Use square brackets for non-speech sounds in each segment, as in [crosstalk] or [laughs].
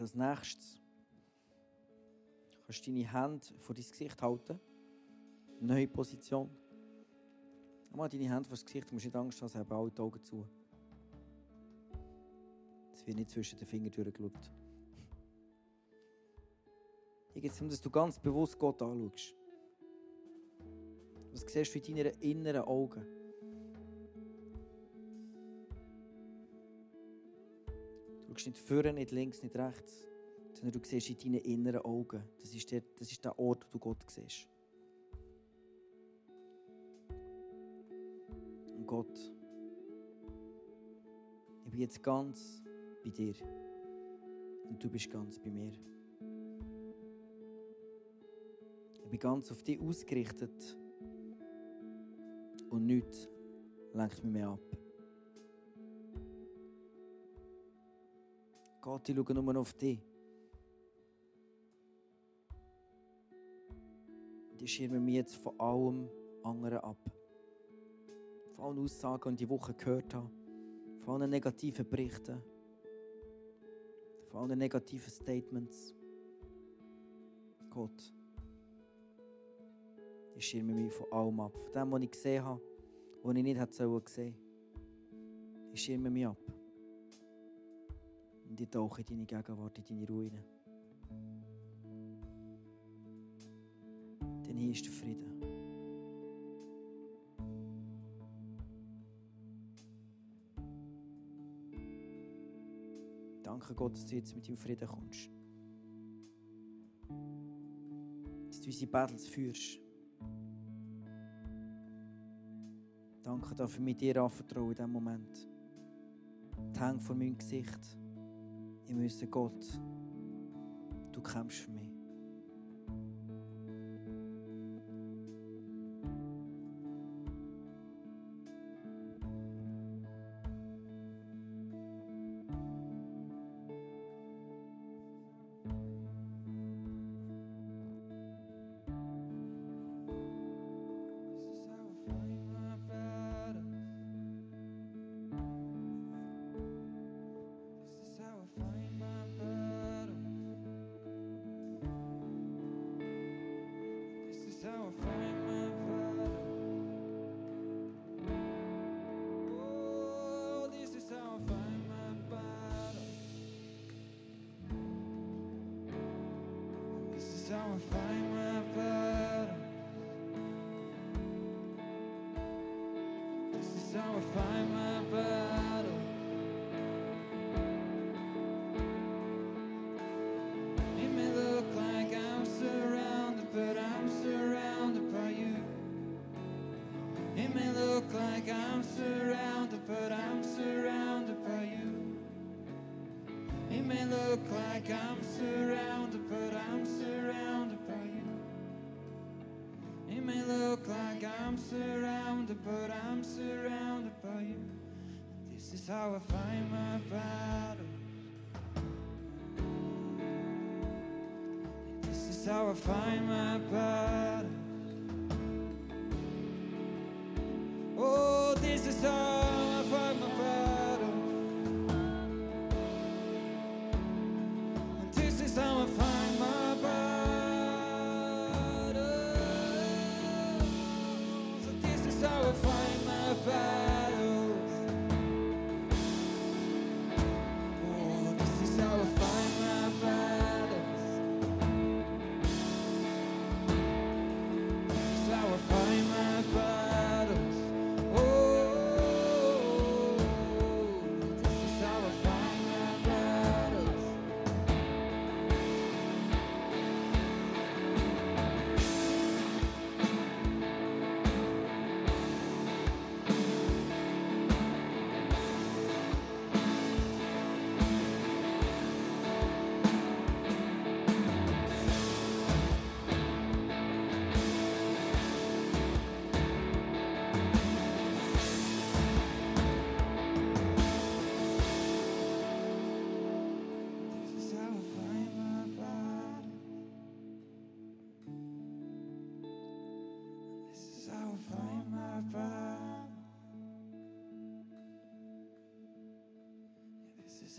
Und als nächstes kannst du deine Hände vor dein Gesicht halten. Neue Position. Mal deine Hände vor das Gesicht, du musst nicht Angst haben, sie haben alle die Augen zu. Es wird nicht zwischen den Fingern durchgeschaut. Hier geht es darum, dass du ganz bewusst Gott anschaust. Was siehst du in deinen inneren Augen? Schaust nicht vorne, nicht links, nicht rechts, sondern du siehst in deinen inneren Augen. Das ist der, das ist der Ort, wo du Gott siehst. Und Gott, ich bin jetzt ganz bei dir. Und du bist ganz bei mir. Ich bin ganz auf dich ausgerichtet. Und nichts lenkt mich mehr ab. Gott, ich schaue nur auf dich. Und ich schirme mich jetzt von allem anderen ab. Von allen Aussagen, die ich die Woche gehört habe. Von allen negativen Berichten. Von allen negativen Statements. Gott, ich schirme mich von allem ab. Von dem, was ich gesehen habe, was ich nicht hätte sehen sollen. Ich schirme mich ab. Und ich tauche in deine Gegenwart, in deine Ruinen. Denn hier ist der Frieden. Danke Gott, dass du jetzt mit deinem Frieden kommst. Dass du unsere Battles führst. Danke dafür, mit dir anvertrauen in diesem Moment. Die Hänge vor meinem Gesicht. Ich müsse Gott, du kämpfst für mich. This is how I fight my battles.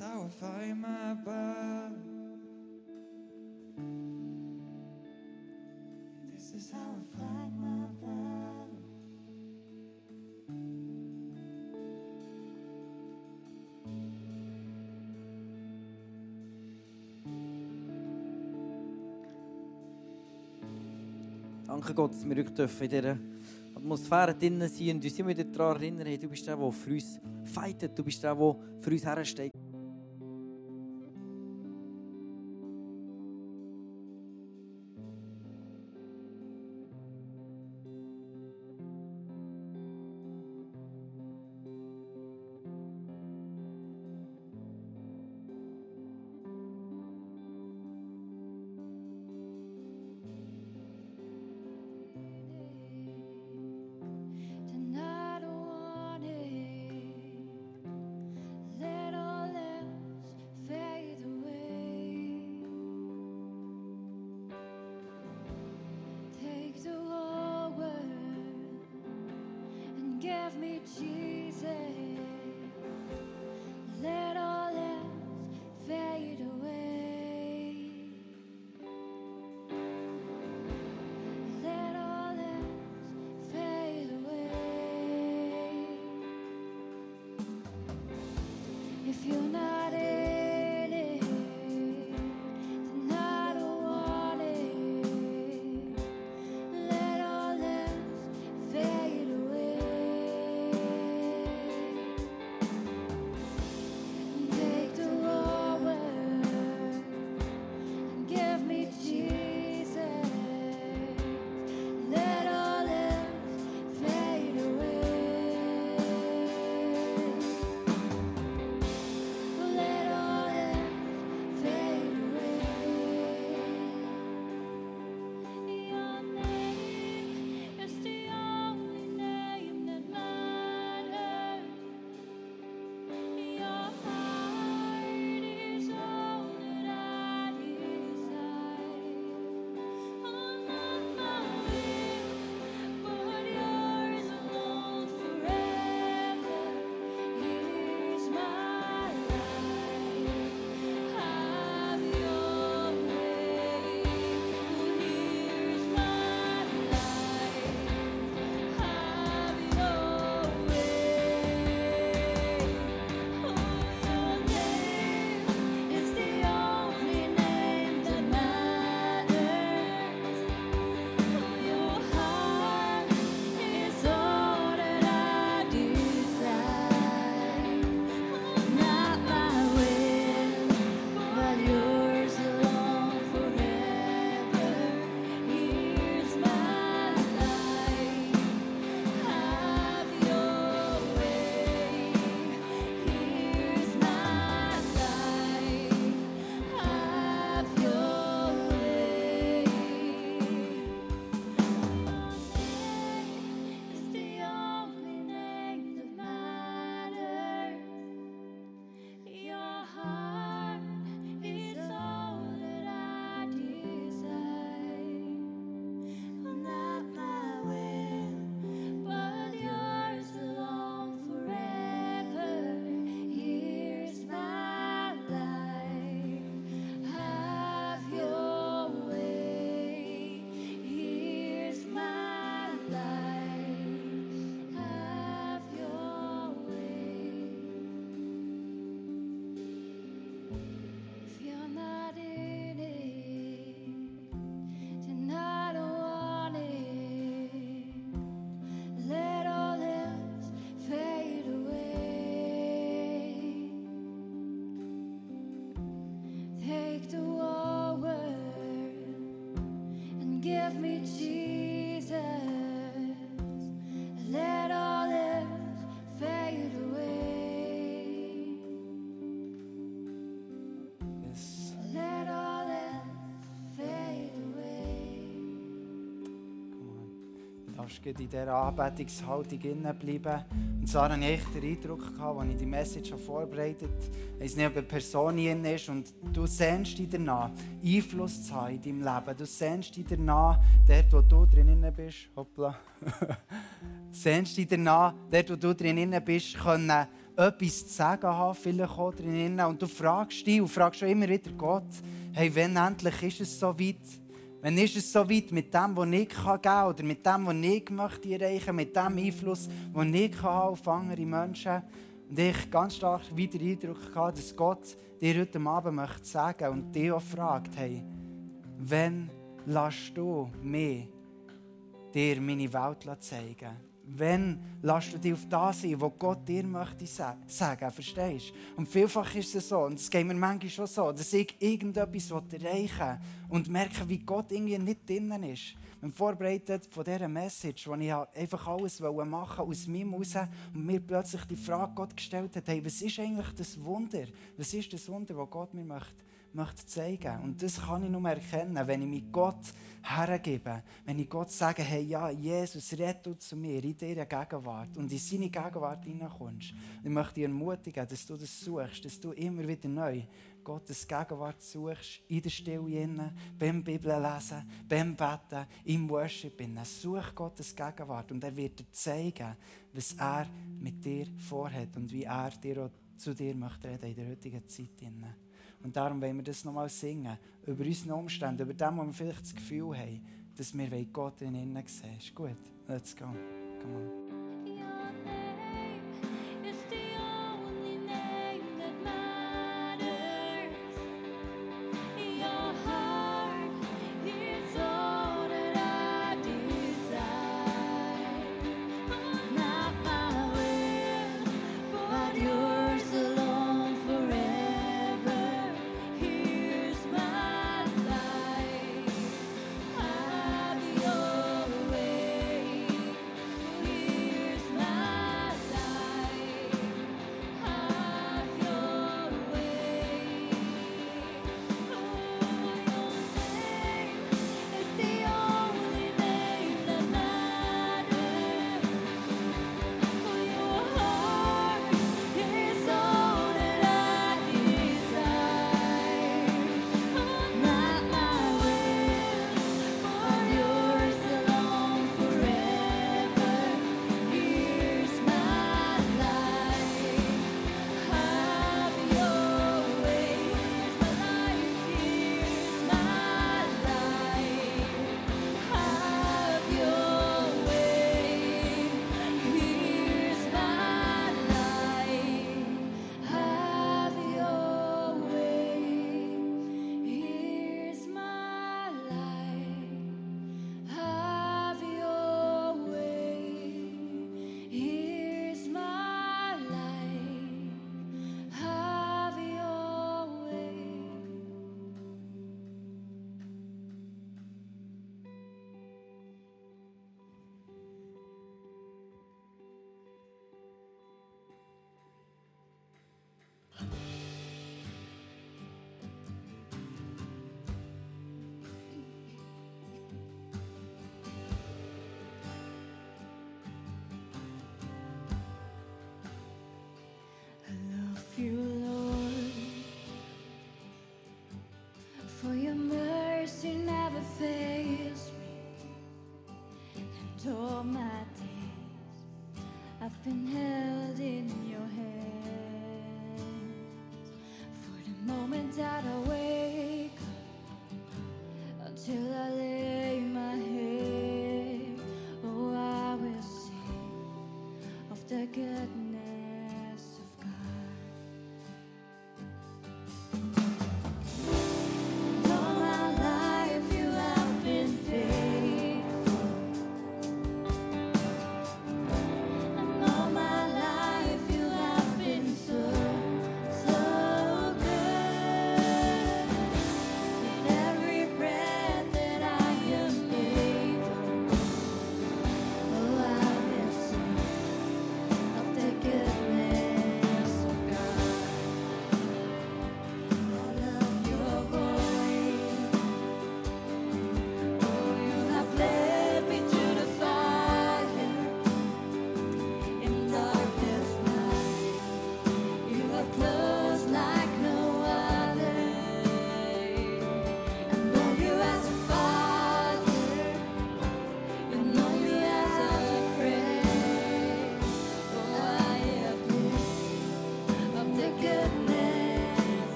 Sci-fi mapper. This is how I find my love. Danke Gott, dass wir in dieser Atmosphäre drin sind und uns immer wieder daran erinnern, du bist der, der für uns fightet, du bist der, der für uns hersteht. Jesus. Darfst in dieser Anbetungshaltung bleiben. Und Sarah hatte ich den Eindruck, gehabt, als ich die Message vorbereitet habe, ich weiß nicht, eine Person hier ist und du sehnst dich danach, Einfluss zu haben in deinem Leben. Du sehnst dich danach, dort, wo du drinnen bist, hoppla, [laughs] sehnst dich danach, dort, wo du drinnen bist, können etwas zu sagen haben, vielleicht auch drinnen. Und du fragst dich und fragst schon immer wieder Gott, hey, wann endlich ist es so weit? Wann ist es so weit mit dem, was ich geben kann oder mit dem, was ich möchte erreichen mit dem Einfluss, den ich auf andere Menschen? Und ich ganz stark wieder den Eindruck hatte, dass Gott dir heute Abend möchte sagen und dich auch fragt, hey, wann lässt du mich dir meine Welt zeigen Wenn lässt du dich auf das ein, was Gott dir möchte sa- sagen, verstehst du? Und vielfach ist es so, und es geht mir manchmal schon so, dass ich irgendetwas erreichen und merke, wie Gott irgendwie nicht drinnen ist. bin vorbereitet von dieser Message, wo ich halt einfach alles machen wollte aus mir raus und mir plötzlich die Frage Gott gestellt hat, hey, was ist eigentlich das Wunder? Was ist das Wunder, das Gott mir möchte, möchte zeigen? Und das kann ich nur erkennen, wenn ich mich Gott hergebe, wenn ich Gott sage, hey, ja, Jesus, du zu mir in dieser Gegenwart und in seine Gegenwart hineinkommst. Und ich möchte dich ermutigen, dass du das suchst, dass du immer wieder neu Gottes Gegenwart suchst, in der Stille, beim Bibellesen, beim Beten, im Worship. Such Gottes Gegenwart und er wird dir zeigen, was er mit dir vorhat und wie er dir auch zu dir möchte reden in der heutigen Zeit. Und darum wollen wir das nochmal singen, über unsere Umstände, über dem, wo wir vielleicht das Gefühl haben, dass wir Gott in innen sehen. Ist gut? Let's go. Come on.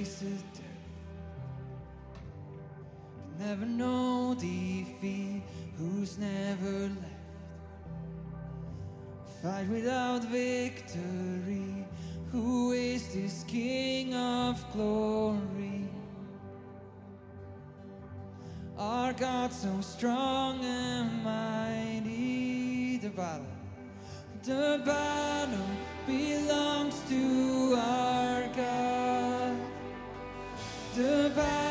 faces death, but never know defeat. Who's never left? Fight without victory. Who is this King of glory? Our God so strong and mighty. The battle, the battle belongs to our God survive.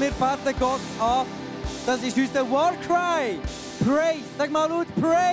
wir beten Gott an. Das ist unser Warcry. Praise. Sag mal laut, Praise.